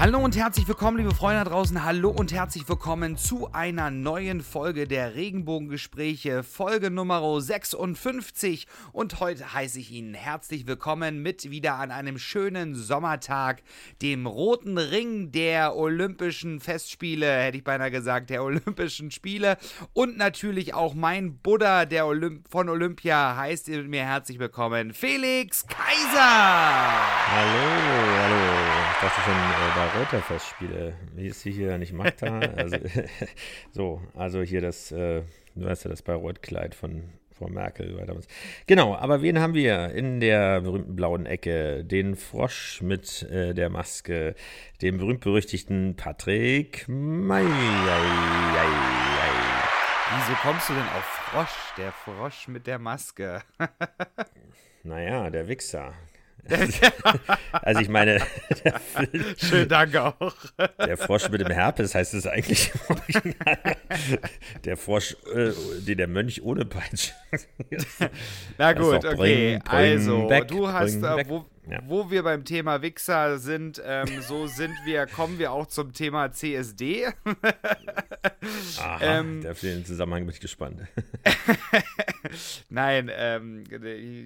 Hallo und herzlich willkommen, liebe Freunde da draußen. Hallo und herzlich willkommen zu einer neuen Folge der Regenbogengespräche, Folge Nummer 56. Und heute heiße ich Ihnen herzlich willkommen mit wieder an einem schönen Sommertag, dem roten Ring der Olympischen Festspiele, hätte ich beinahe gesagt, der Olympischen Spiele. Und natürlich auch mein Buddha der Olymp von Olympia heißt mir herzlich willkommen, Felix Kaiser. Hallo, hallo. Ich dachte schon, äh, da Bayreuther-Festspiele. Wie ist sie hier nicht Magda? Also, so, also hier das, äh, du weißt ja, das Bayreuth-Kleid von Frau Merkel war damals. Genau, aber wen haben wir in der berühmten blauen Ecke? Den Frosch mit äh, der Maske, den berühmt-berüchtigten Patrick May. Wieso kommst du denn auf Frosch? Der Frosch mit der Maske. naja, der Wichser. also ich meine, schönen Dank auch. Der Frosch mit dem Herpes heißt es eigentlich Der Frosch, äh, den der Mönch ohne Peitsche. Na gut, okay. Bring also, back, du hast, äh, wo, ja. wo, wir beim Thema Wichser sind, ähm, so sind wir, kommen wir auch zum Thema CSD. Aha, ähm, für den Zusammenhang bin ich gespannt. Nein, ähm,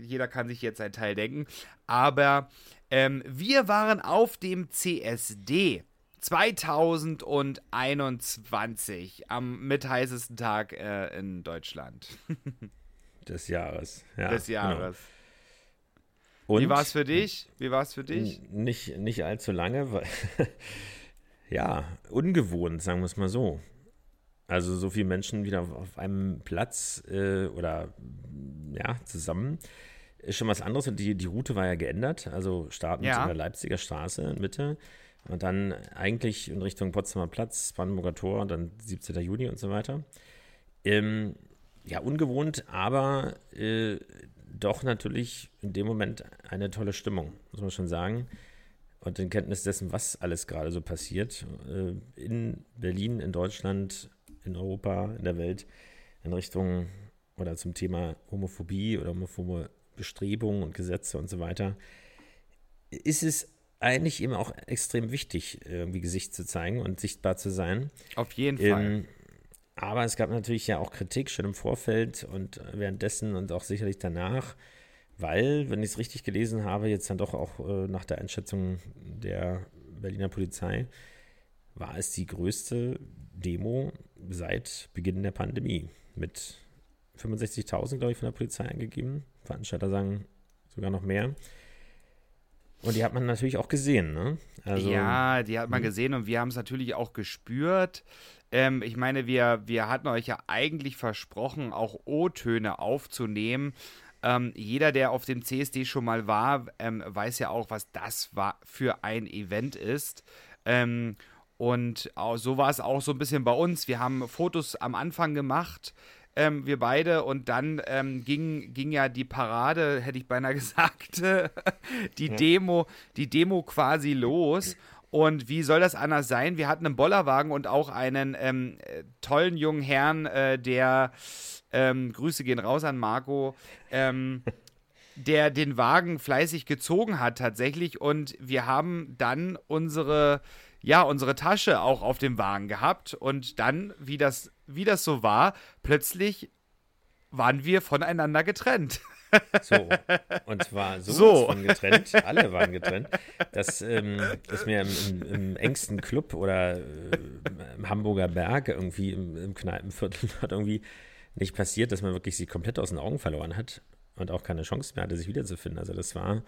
jeder kann sich jetzt ein Teil denken. Aber ähm, wir waren auf dem CSD 2021 am mitheißesten Tag äh, in Deutschland. Des Jahres. Ja, Des genau. Jahres. Genau. Und Wie war es für dich? Wie war es für dich? Nicht, nicht allzu lange, weil ja, ungewohnt, sagen wir es mal so. Also so viele Menschen wieder auf einem Platz äh, oder ja, zusammen ist schon was anderes. Und die, die Route war ja geändert. Also starten ja. in der Leipziger Straße in Mitte und dann eigentlich in Richtung Potsdamer Platz, Brandenburger Tor, dann 17. Juni und so weiter. Ähm, ja, ungewohnt, aber äh, doch natürlich in dem Moment eine tolle Stimmung, muss man schon sagen. Und in Kenntnis dessen, was alles gerade so passiert, äh, in Berlin, in Deutschland, in Europa, in der Welt, in Richtung oder zum Thema Homophobie oder homophobe Bestrebungen und Gesetze und so weiter, ist es eigentlich eben auch extrem wichtig, irgendwie Gesicht zu zeigen und sichtbar zu sein. Auf jeden ähm, Fall. Aber es gab natürlich ja auch Kritik schon im Vorfeld und währenddessen und auch sicherlich danach, weil, wenn ich es richtig gelesen habe, jetzt dann doch auch äh, nach der Einschätzung der Berliner Polizei, war es die größte Demo seit Beginn der Pandemie mit 65.000, glaube ich, von der Polizei angegeben. Veranstalter sagen sogar noch mehr. Und die hat man natürlich auch gesehen, ne? Also, ja, die hat man hm. gesehen und wir haben es natürlich auch gespürt. Ähm, ich meine, wir, wir hatten euch ja eigentlich versprochen, auch O-Töne aufzunehmen. Ähm, jeder, der auf dem CSD schon mal war, ähm, weiß ja auch, was das war für ein Event ist. Ähm, und so war es auch so ein bisschen bei uns. Wir haben Fotos am Anfang gemacht ähm, wir beide. Und dann ähm, ging, ging ja die Parade, hätte ich beinahe gesagt, die ja. Demo, die Demo quasi los. Und wie soll das anders sein? Wir hatten einen Bollerwagen und auch einen ähm, tollen jungen Herrn, äh, der ähm, Grüße gehen raus an Marco, ähm, der den Wagen fleißig gezogen hat tatsächlich. Und wir haben dann unsere ja, unsere Tasche auch auf dem Wagen gehabt und dann, wie das, wie das so war, plötzlich waren wir voneinander getrennt. So, und zwar so, so. von getrennt, alle waren getrennt. Das ähm, ist mir im, im, im, engsten Club oder äh, im Hamburger Berg irgendwie im, im Kneipenviertel hat irgendwie nicht passiert, dass man wirklich sie komplett aus den Augen verloren hat und auch keine Chance mehr hatte, sich wiederzufinden. Also das war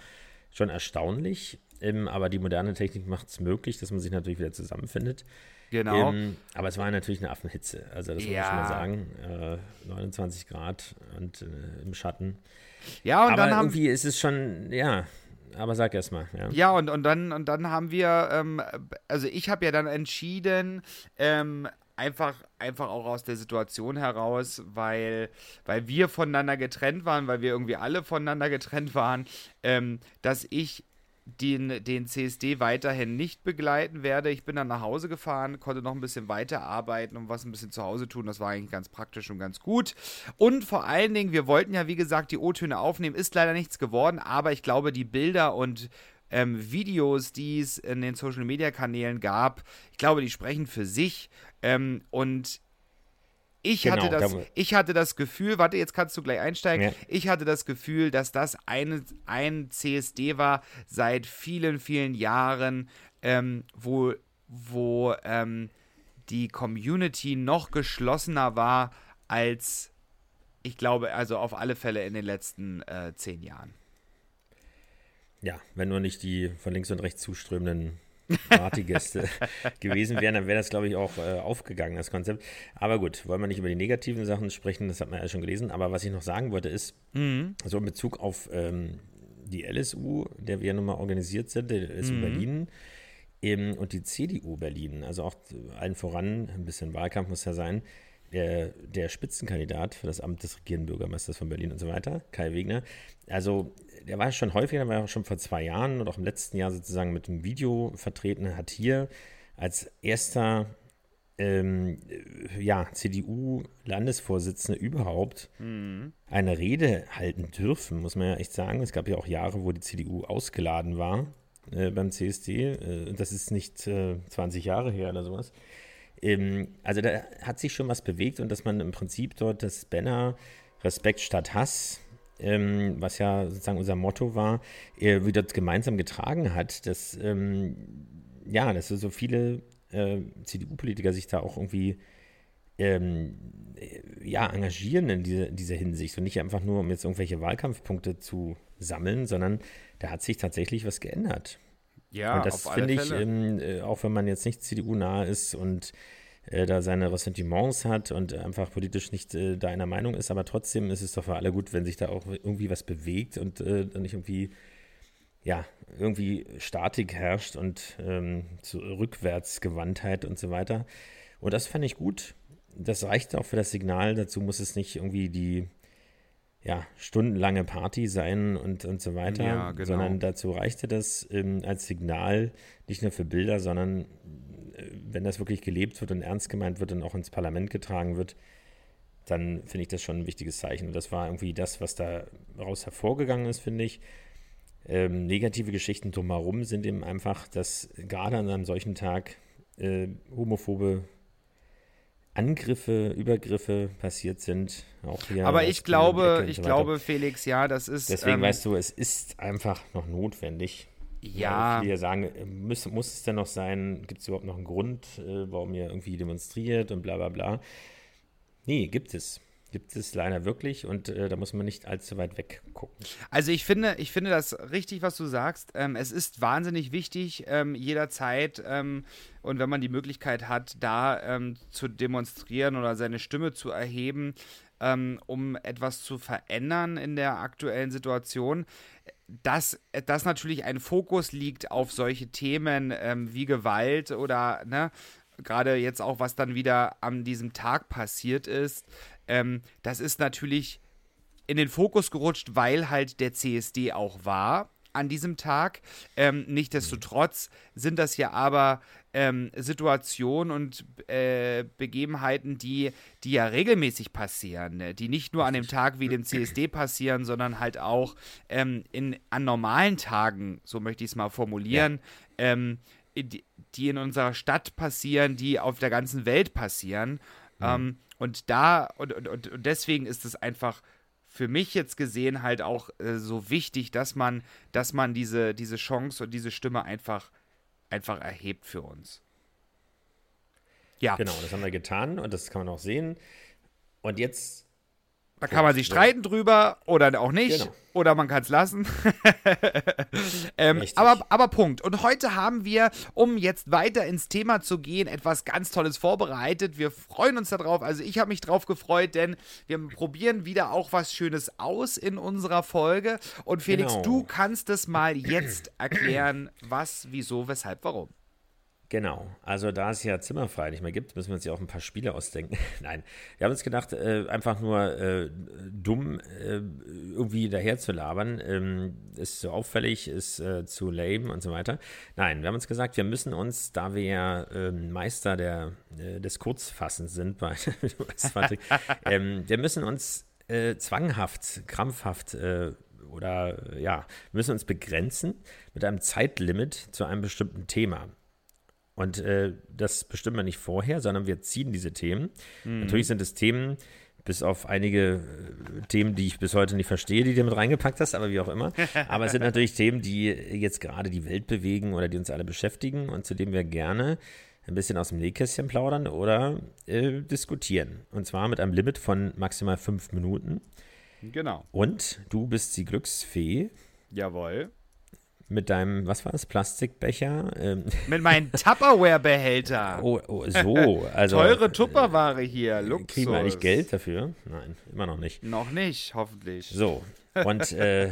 schon erstaunlich. Ähm, aber die moderne Technik macht es möglich, dass man sich natürlich wieder zusammenfindet. Genau. Ähm, aber es war natürlich eine Affenhitze. Also, das ja. muss ich mal sagen. Äh, 29 Grad und äh, im Schatten. Ja, und aber dann haben. Irgendwie ist es schon, ja. Aber sag erst mal. Ja, ja und, und, dann, und dann haben wir, ähm, also ich habe ja dann entschieden, ähm, einfach, einfach auch aus der Situation heraus, weil, weil wir voneinander getrennt waren, weil wir irgendwie alle voneinander getrennt waren, ähm, dass ich den, den CSD weiterhin nicht begleiten werde. Ich bin dann nach Hause gefahren, konnte noch ein bisschen weiterarbeiten und was ein bisschen zu Hause tun. Das war eigentlich ganz praktisch und ganz gut. Und vor allen Dingen, wir wollten ja, wie gesagt, die O-Töne aufnehmen. Ist leider nichts geworden, aber ich glaube, die Bilder und ähm, Videos, die es in den Social Media Kanälen gab, ich glaube, die sprechen für sich. Ähm, und ich, genau, hatte das, ich hatte das Gefühl, warte, jetzt kannst du gleich einsteigen. Ja. Ich hatte das Gefühl, dass das ein, ein CSD war seit vielen, vielen Jahren, ähm, wo, wo ähm, die Community noch geschlossener war als, ich glaube, also auf alle Fälle in den letzten äh, zehn Jahren. Ja, wenn nur nicht die von links und rechts zuströmenden Partygäste gewesen wären, dann wäre das, glaube ich, auch äh, aufgegangen, das Konzept. Aber gut, wollen wir nicht über die negativen Sachen sprechen, das hat man ja schon gelesen. Aber was ich noch sagen wollte, ist, mhm. so in Bezug auf ähm, die LSU, der wir ja nun mal organisiert sind, der LSU mhm. Berlin eben, und die CDU Berlin, also auch allen voran, ein bisschen Wahlkampf muss ja sein, der, der Spitzenkandidat für das Amt des regierenden Bürgermeisters von Berlin und so weiter, Kai Wegner. Also der war schon häufiger, der war auch schon vor zwei Jahren und auch im letzten Jahr sozusagen mit einem Video vertreten, hat hier als erster ähm, ja, CDU-Landesvorsitzende überhaupt mhm. eine Rede halten dürfen, muss man ja echt sagen. Es gab ja auch Jahre, wo die CDU ausgeladen war äh, beim CSD. Äh, das ist nicht äh, 20 Jahre her oder sowas. Ähm, also da hat sich schon was bewegt und dass man im Prinzip dort das Banner Respekt statt Hass ähm, was ja sozusagen unser Motto war, äh, wieder gemeinsam getragen hat, dass ähm, ja, dass so viele äh, CDU-Politiker sich da auch irgendwie ähm, äh, ja, engagieren in, diese, in dieser Hinsicht und nicht einfach nur, um jetzt irgendwelche Wahlkampfpunkte zu sammeln, sondern da hat sich tatsächlich was geändert. Ja, und das finde ich, ähm, äh, auch wenn man jetzt nicht CDU-nah ist und äh, da seine Ressentiments hat und einfach politisch nicht äh, da einer Meinung ist, aber trotzdem ist es doch für alle gut, wenn sich da auch irgendwie was bewegt und äh, nicht irgendwie, ja, irgendwie Statik herrscht und ähm, so Rückwärtsgewandtheit und so weiter. Und das fand ich gut. Das reicht auch für das Signal. Dazu muss es nicht irgendwie die ja, stundenlange Party sein und, und so weiter, ja, genau. sondern dazu reichte das ähm, als Signal, nicht nur für Bilder, sondern wenn das wirklich gelebt wird und ernst gemeint wird und auch ins Parlament getragen wird, dann finde ich das schon ein wichtiges Zeichen. Und das war irgendwie das, was daraus hervorgegangen ist, finde ich. Ähm, negative Geschichten drumherum sind eben einfach, dass gerade an einem solchen Tag äh, homophobe Angriffe, Übergriffe passiert sind. Auch hier Aber ich glaube, ich so glaube, Felix, ja, das ist. Deswegen ähm, weißt du, es ist einfach noch notwendig, ja. Viele sagen, muss, muss es denn noch sein? Gibt es überhaupt noch einen Grund, äh, warum ihr irgendwie demonstriert und bla bla bla? Nee, gibt es. Gibt es leider wirklich und äh, da muss man nicht allzu weit weg gucken. Also ich finde, ich finde das richtig, was du sagst. Ähm, es ist wahnsinnig wichtig, ähm, jederzeit ähm, und wenn man die Möglichkeit hat, da ähm, zu demonstrieren oder seine Stimme zu erheben, ähm, um etwas zu verändern in der aktuellen Situation dass, dass natürlich ein Fokus liegt auf solche Themen ähm, wie Gewalt oder ne, gerade jetzt auch, was dann wieder an diesem Tag passiert ist, ähm, das ist natürlich in den Fokus gerutscht, weil halt der CSD auch war an diesem Tag. Ähm, Nichtsdestotrotz sind das ja aber ähm, Situationen und äh, Begebenheiten, die, die ja regelmäßig passieren, ne? die nicht nur an dem Tag wie dem CSD passieren, sondern halt auch ähm, in, an normalen Tagen, so möchte ich es mal formulieren, ja. ähm, die, die, in unserer Stadt passieren, die auf der ganzen Welt passieren. Mhm. und da, und, und, und deswegen ist es einfach für mich jetzt gesehen halt auch äh, so wichtig, dass man, dass man diese, diese Chance und diese Stimme einfach einfach erhebt für uns. Ja. Genau, das haben wir getan und das kann man auch sehen. Und jetzt da kann man sich streiten drüber oder auch nicht. Genau. Oder man kann es lassen. ähm, aber, aber Punkt. Und heute haben wir, um jetzt weiter ins Thema zu gehen, etwas ganz Tolles vorbereitet. Wir freuen uns darauf. Also ich habe mich drauf gefreut, denn wir probieren wieder auch was Schönes aus in unserer Folge. Und Felix, genau. du kannst es mal jetzt erklären, was, wieso, weshalb, warum. Genau, also da es ja Zimmerfrei nicht mehr gibt, müssen wir uns ja auch ein paar Spiele ausdenken. Nein, wir haben uns gedacht, äh, einfach nur äh, dumm äh, irgendwie daher zu labern, ähm, ist zu auffällig, ist äh, zu lame und so weiter. Nein, wir haben uns gesagt, wir müssen uns, da wir ja ähm, Meister der, äh, des Kurzfassens sind, bei, ähm, wir müssen uns äh, zwanghaft, krampfhaft oder ja, müssen uns begrenzen mit einem Zeitlimit zu einem bestimmten Thema. Und äh, das bestimmen wir nicht vorher, sondern wir ziehen diese Themen. Mhm. Natürlich sind es Themen, bis auf einige äh, Themen, die ich bis heute nicht verstehe, die du mit reingepackt hast, aber wie auch immer. Aber es sind natürlich Themen, die jetzt gerade die Welt bewegen oder die uns alle beschäftigen und zu denen wir gerne ein bisschen aus dem Nähkästchen plaudern oder äh, diskutieren. Und zwar mit einem Limit von maximal fünf Minuten. Genau. Und du bist die Glücksfee. Jawohl mit deinem, was war das, Plastikbecher? Ähm. Mit meinem Tupperware-Behälter. Oh, oh, so. Also, Teure Tupperware hier, Luxus. Kriegen wir eigentlich Geld dafür? Nein, immer noch nicht. Noch nicht, hoffentlich. So, und äh,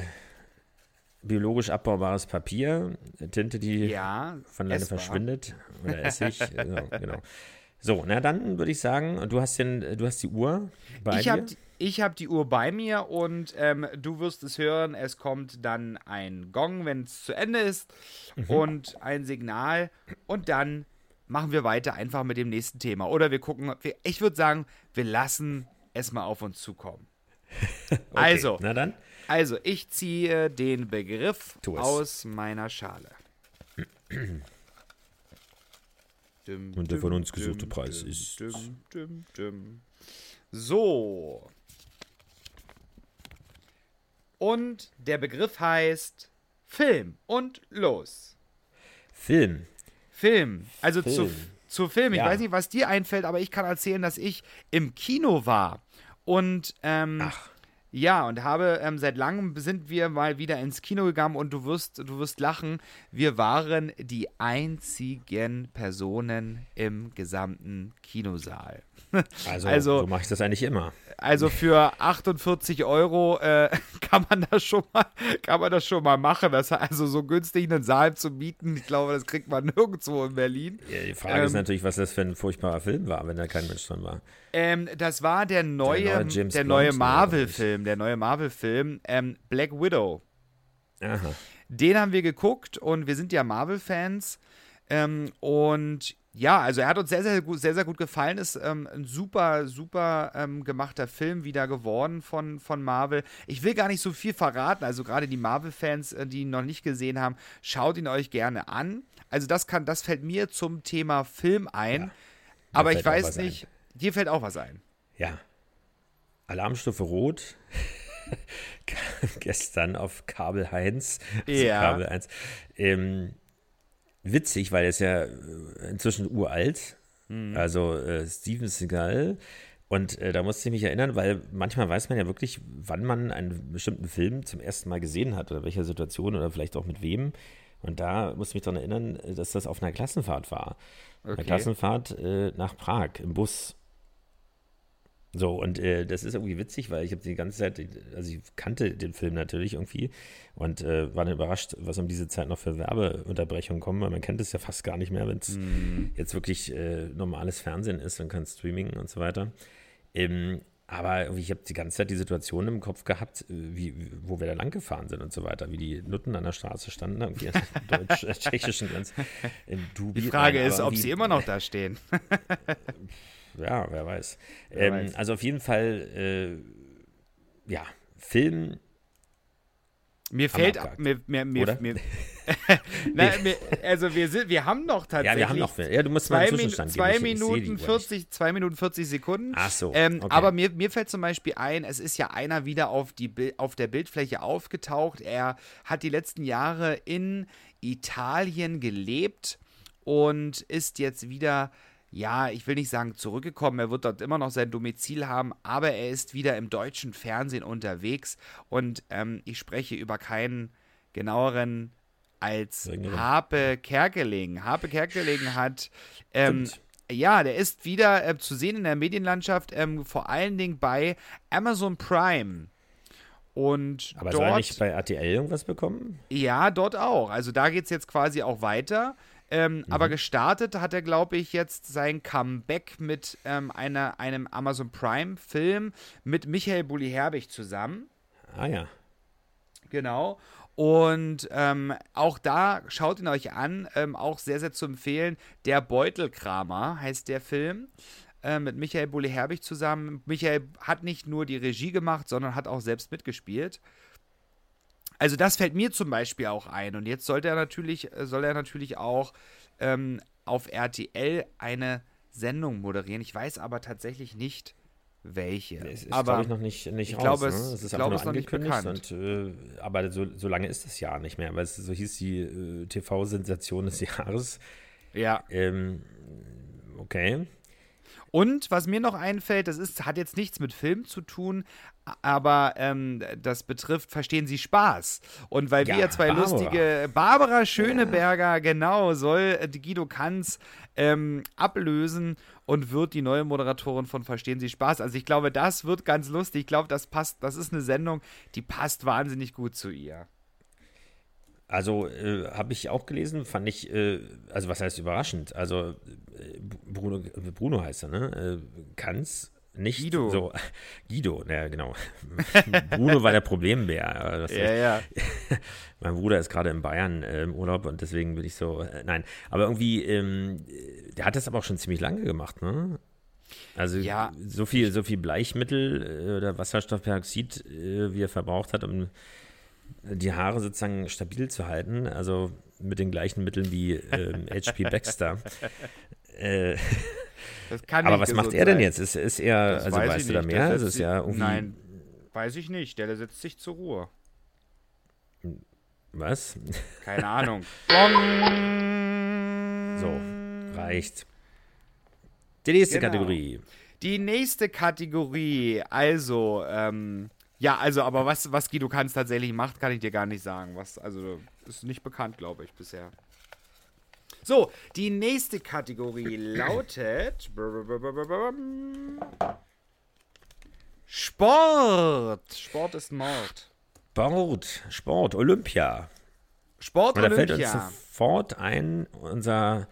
biologisch abbaubares Papier, Tinte, die ja, von alleine verschwindet. Oder Essig, so, genau. So, na dann würde ich sagen, du hast, den, du hast die Uhr bei ich dir. Ich habe die Uhr bei mir und ähm, du wirst es hören. Es kommt dann ein Gong, wenn es zu Ende ist mhm. und ein Signal und dann machen wir weiter einfach mit dem nächsten Thema. Oder wir gucken, ich würde sagen, wir lassen es mal auf uns zukommen. okay, also, na dann. Also, ich ziehe den Begriff aus meiner Schale. Und der von uns gesuchte Preis ist. So. Und der Begriff heißt Film und los. Film. Film. Also Film. Zu, zu Film. Ich ja. weiß nicht, was dir einfällt, aber ich kann erzählen, dass ich im Kino war. Und ähm, Ach. Ja, und habe ähm, seit langem sind wir mal wieder ins Kino gegangen und du wirst, du wirst lachen. Wir waren die einzigen Personen im gesamten Kinosaal. Also, also so mache ich das eigentlich immer. Also für 48 Euro äh, kann man das schon mal, kann man das schon mal machen. Das also so günstig einen Saal zu mieten, ich glaube, das kriegt man nirgendwo in Berlin. Ja, die Frage ähm, ist natürlich, was das für ein furchtbarer Film war, wenn da kein Mensch drin war. Ähm, das war der neue, der neue, der neue Marvel-Film, der neue Marvel-Film, ähm, Black Widow. Aha. Den haben wir geguckt und wir sind ja Marvel-Fans. Ähm, und ja, also er hat uns sehr, sehr gut, sehr, sehr gut gefallen. Ist ähm, ein super, super ähm, gemachter Film wieder geworden von, von Marvel. Ich will gar nicht so viel verraten. Also gerade die Marvel-Fans, äh, die ihn noch nicht gesehen haben, schaut ihn euch gerne an. Also das kann, das fällt mir zum Thema Film ein. Ja, aber ich weiß nicht, ein. dir fällt auch was ein. Ja. Alarmstufe Rot. Gestern auf Kabel Heinz. Also ja. Kabel 1. Ähm, witzig, weil er ist ja äh, inzwischen uralt. Mhm. Also äh, Steven Seagal. Und äh, da musste ich mich erinnern, weil manchmal weiß man ja wirklich, wann man einen bestimmten Film zum ersten Mal gesehen hat oder welcher Situation oder vielleicht auch mit wem. Und da musste ich mich daran erinnern, dass das auf einer Klassenfahrt war. Okay. Eine Klassenfahrt äh, nach Prag im Bus. So, und äh, das ist irgendwie witzig, weil ich habe die ganze Zeit, also ich kannte den Film natürlich irgendwie und äh, war dann überrascht, was um diese Zeit noch für Werbeunterbrechungen kommen, weil man kennt es ja fast gar nicht mehr, wenn es mm. jetzt wirklich äh, normales Fernsehen ist und kein Streaming und so weiter. Ähm, aber ich habe die ganze Zeit die Situation im Kopf gehabt, äh, wie, wo wir da lang gefahren sind und so weiter, wie die Nutten an der Straße standen, irgendwie an der deutsch-tschechischen Grenze. Die Frage ist, ob sie immer noch da stehen. ja, wer weiß. Wer ähm, weiß. Also auf jeden Fall, äh, ja, Film. Mir fällt, mir, mir, mir, mir Nein, wir, also wir sind, wir haben noch tatsächlich. Ja, wir haben noch. Ja, du musst zwei, mal Min zwei Minuten 40, zwei Minuten 40 Sekunden. Ach so. Ähm, okay. Aber mir, mir fällt zum Beispiel ein, es ist ja einer wieder auf, die, auf der Bildfläche aufgetaucht. Er hat die letzten Jahre in Italien gelebt und ist jetzt wieder ja, ich will nicht sagen zurückgekommen, er wird dort immer noch sein Domizil haben, aber er ist wieder im deutschen Fernsehen unterwegs und ähm, ich spreche über keinen genaueren als Sängerin. Harpe Kerkeling. Harpe Kerkeling hat ähm, ja, der ist wieder äh, zu sehen in der Medienlandschaft, ähm, vor allen Dingen bei Amazon Prime. Und Aber dort, soll er nicht bei RTL irgendwas bekommen? Ja, dort auch. Also da geht es jetzt quasi auch weiter. Ähm, Mhm. Aber gestartet hat er, glaube ich, jetzt sein Comeback mit ähm, einer, einem Amazon Prime-Film mit Michael Bulli-Herbig zusammen. Ah ja. Genau. Und ähm, auch da schaut ihn euch an, ähm, auch sehr, sehr zu empfehlen. Der Beutelkramer heißt der Film. äh, Mit Michael Bulli-Herbig zusammen. Michael hat nicht nur die Regie gemacht, sondern hat auch selbst mitgespielt. Also das fällt mir zum Beispiel auch ein. Und jetzt sollte er natürlich, äh, soll er natürlich auch ähm, auf RTL eine Sendung moderieren. Ich weiß aber tatsächlich nicht, welche. Es ist, aber glaube ich, noch nicht, nicht ich raus. glaube, ne? es- es ist glaube, es noch nicht angekündigt. Und, äh, aber so, so lange ist es ja nicht mehr, weil es so hieß die äh, TV-Sensation des Jahres. ja. Ähm, okay. Und was mir noch einfällt, das ist, hat jetzt nichts mit Film zu tun, aber ähm, das betrifft, verstehen Sie Spaß. Und weil wir Ja, zwei Barbara. lustige, Barbara Schöneberger, genau, soll äh, Guido Kanz ähm, ablösen und wird die neue Moderatorin von Verstehen Sie Spaß. Also ich glaube, das wird ganz lustig. Ich glaube, das passt, das ist eine Sendung, die passt wahnsinnig gut zu ihr. Also äh, habe ich auch gelesen, fand ich, äh, also was heißt überraschend? Also äh, Bruno, Bruno heißt er, ne? Äh, Kann's nicht Guido. so. Guido, ja genau. Bruno war der Problembär. das ja. Mein Bruder ist gerade in Bayern äh, im Urlaub und deswegen bin ich so, äh, nein. Aber irgendwie, ähm, der hat das aber auch schon ziemlich lange gemacht, ne? Also Ja. so viel, so viel Bleichmittel äh, oder Wasserstoffperoxid, äh, wie er verbraucht hat, um die Haare sozusagen stabil zu halten, also mit den gleichen Mitteln wie ähm, H.P. Baxter. äh, aber was macht er denn sein. jetzt? Ist, ist er, Das also weiß weißt du da mehr? Ist ja irgendwie, Nein, weiß ich nicht. Der setzt sich zur Ruhe. was? Keine Ahnung. So, reicht. Die nächste Genau. Kategorie. Die nächste Kategorie, also, ähm, ja, also, aber was, was Guido Kanz tatsächlich macht, kann ich dir gar nicht sagen. Was, also, ist nicht bekannt, glaube ich, bisher. So, die nächste Kategorie lautet Sport. Sport ist Mord. Sport, Sport, Olympia. Sport Und da fällt uns Olympia. sofort ein, unser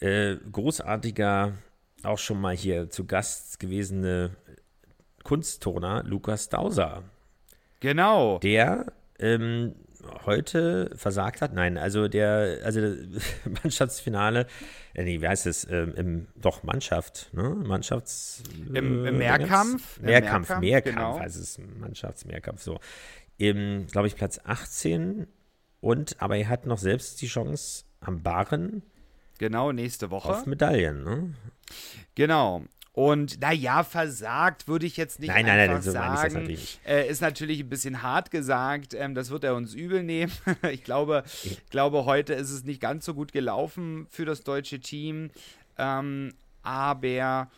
äh, großartiger, auch schon mal hier zu Gast gewesene Kunstturner Lukas Dauser, Genau. der ähm, heute versagt hat. Nein, also der, also Mannschaftsfinale, äh, nee, wie heißt es? Ähm, im, doch, Mannschaft, ne? Mannschafts. Im- im äh, Mehrkampf, im Mehrkampf, Mehrkampf, Mehrkampf, genau. heißt es, Mannschaftsmehrkampf, so. Im, glaube ich, Platz 18 und, aber er hat noch selbst die Chance am Barren Genau, nächste Woche. auf Medaillen, ne? Genau. Und naja, versagt würde ich jetzt nicht Nein, nein, nein, so meine ich sagen. natürlich. Äh, ist natürlich ein bisschen hart gesagt. Ähm, das wird er uns übel nehmen. ich glaube, ich glaube, heute ist es nicht ganz so gut gelaufen für das deutsche Team. Ähm, aber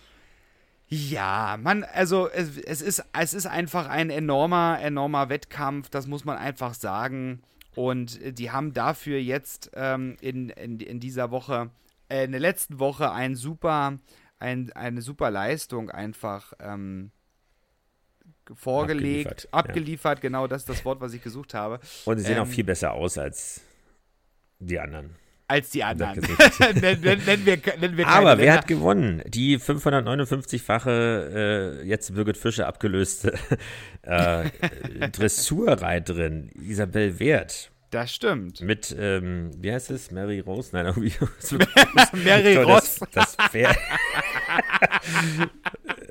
ja, man, also es, es, ist, es ist einfach ein enormer, enormer Wettkampf, das muss man einfach sagen. Und die haben dafür jetzt ähm, in, in, in dieser Woche, äh, in der letzten Woche ein super, ein, eine super Leistung einfach ähm, vorgelegt, Abgeliefert, abgeliefert, genau das ist das Wort, was ich gesucht habe, Und sie sehen auch Ähm, viel besser aus als die anderen. als die anderen. nennen, nennen, wir, nennen wir Aber wer Länder. hat gewonnen? Die 559-fache, äh, jetzt Birgit Fischer abgelöste äh, Dressurreiterin Isabel Wert Das stimmt. mit, ähm, wie heißt es? Mary Rose? Nein, irgendwie. Mary so, Ross. Das, das Pferd.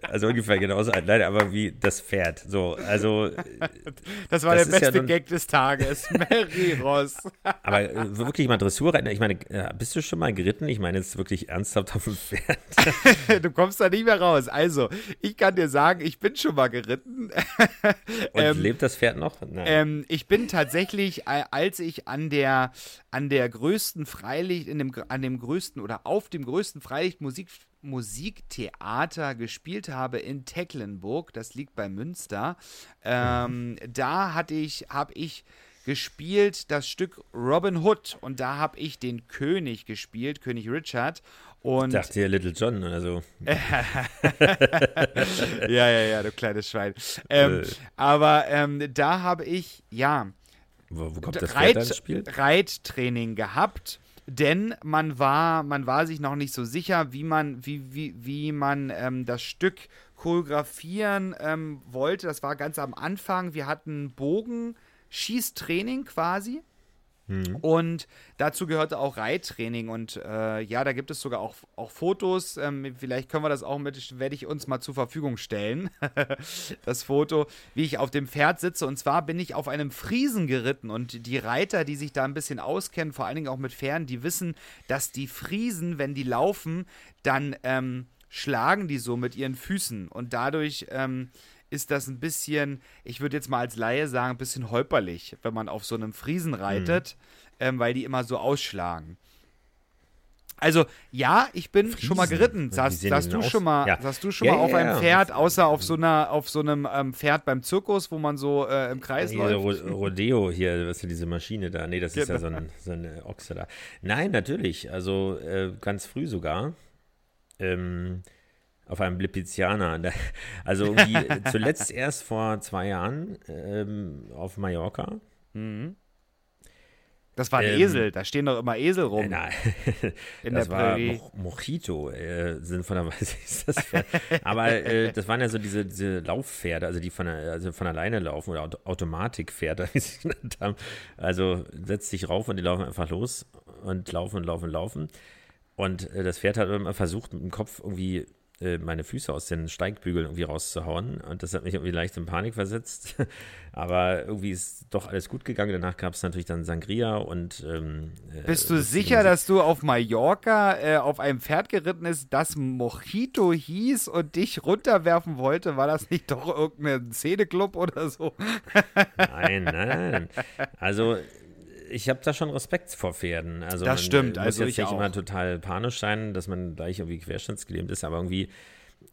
also ungefähr genauso. Nein, aber wie das Pferd. So, also, Das war Das der ja beste nun- Gag des Tages. Mary Ross. aber äh, wirklich mal Dressurreiter. Ich meine, äh, bist du schon mal geritten? Ich meine jetzt wirklich ernsthaft auf dem Pferd. du kommst da nicht mehr raus. Also, ich kann dir sagen, ich bin schon mal geritten. Und Ähm, lebt das Pferd noch? Ähm, ich bin tatsächlich, als ich an der, an der größten Freilicht, in dem, an dem größten oder auf dem größten Freilicht Musik, Musiktheater gespielt habe in Tecklenburg, das liegt bei Münster, ähm, da hatte ich, habe ich gespielt das Stück Robin Hood und da habe ich den König gespielt, König Richard. Und ich dachte hier Little John oder so. ja, ja, ja, du kleines Schwein. Ähm, Äh. aber ähm, da habe ich, ja, Wo, wo kommt das ins Reit, Spiel? Reittraining gehabt denn man war, man war sich noch nicht so sicher, wie man, wie, wie, wie man ähm, das Stück choreografieren ähm, wollte. Das war ganz am Anfang. Wir hatten Bogenschießtraining quasi. Mhm. Und dazu gehörte auch Reittraining. Und äh, ja, da gibt es sogar auch, auch Fotos. Ähm, vielleicht können wir das auch mit, werde ich uns mal zur Verfügung stellen. das Foto, wie ich auf dem Pferd sitze. Und zwar bin ich auf einem Friesen geritten. Und die Reiter, die sich da ein bisschen auskennen, vor allen Dingen auch mit Pferden, die wissen, dass die Friesen, wenn die laufen, dann ähm, schlagen die so mit ihren Füßen. Und dadurch. Ähm, ist das ein bisschen, ich würde jetzt mal als Laie sagen, ein bisschen holperlich, wenn man auf so einem Friesen reitet, mhm. ähm, weil die immer so ausschlagen. Also, ja, ich bin Friesen. schon mal geritten. Saß, saß du, schon mal, ja. saß du schon ja, mal ja, auf einem Pferd, außer auf so, einer, auf so einem ähm, Pferd beim Zirkus, wo man so äh, im Kreis hier läuft? Rodeo hier, was ist diese Maschine da? Nee, das ist ja so, ein, so eine Ochse da. Nein, natürlich. Also äh, ganz früh sogar. Ähm, auf einem Lipizianer. Also irgendwie zuletzt erst vor zwei Jahren ähm, auf Mallorca. Mhm. Das war ein ähm, Esel, da stehen doch immer Esel rum. Nein, in das der war Mo Mojito, äh, sinnvollerweise ist das Pferd. Aber äh, das waren ja so diese, diese Laufpferde, also die von, also von alleine laufen oder Auto Automatikpferde, wie sie genannt haben. Also setzt sich rauf und die laufen einfach los und laufen und laufen und laufen. Und äh, das Pferd hat immer versucht, mit dem Kopf irgendwie äh, meine Füße aus den Steigbügeln irgendwie rauszuhauen. Und das hat mich irgendwie leicht in Panik versetzt. Aber irgendwie ist doch alles gut gegangen. Danach gab es natürlich dann Sangria und. Ähm, äh, Bist du sicher, dass du auf Mallorca äh, auf einem Pferd geritten ist, das Mojito hieß und dich runterwerfen wollte? War das nicht doch irgendein Szeneclub oder so? nein, nein. Also ich habe da schon Respekt vor Pferden. Also das man, stimmt. Muss also jetzt nicht auch. immer total panisch sein, dass man gleich irgendwie querschnittsgelähmt ist, aber irgendwie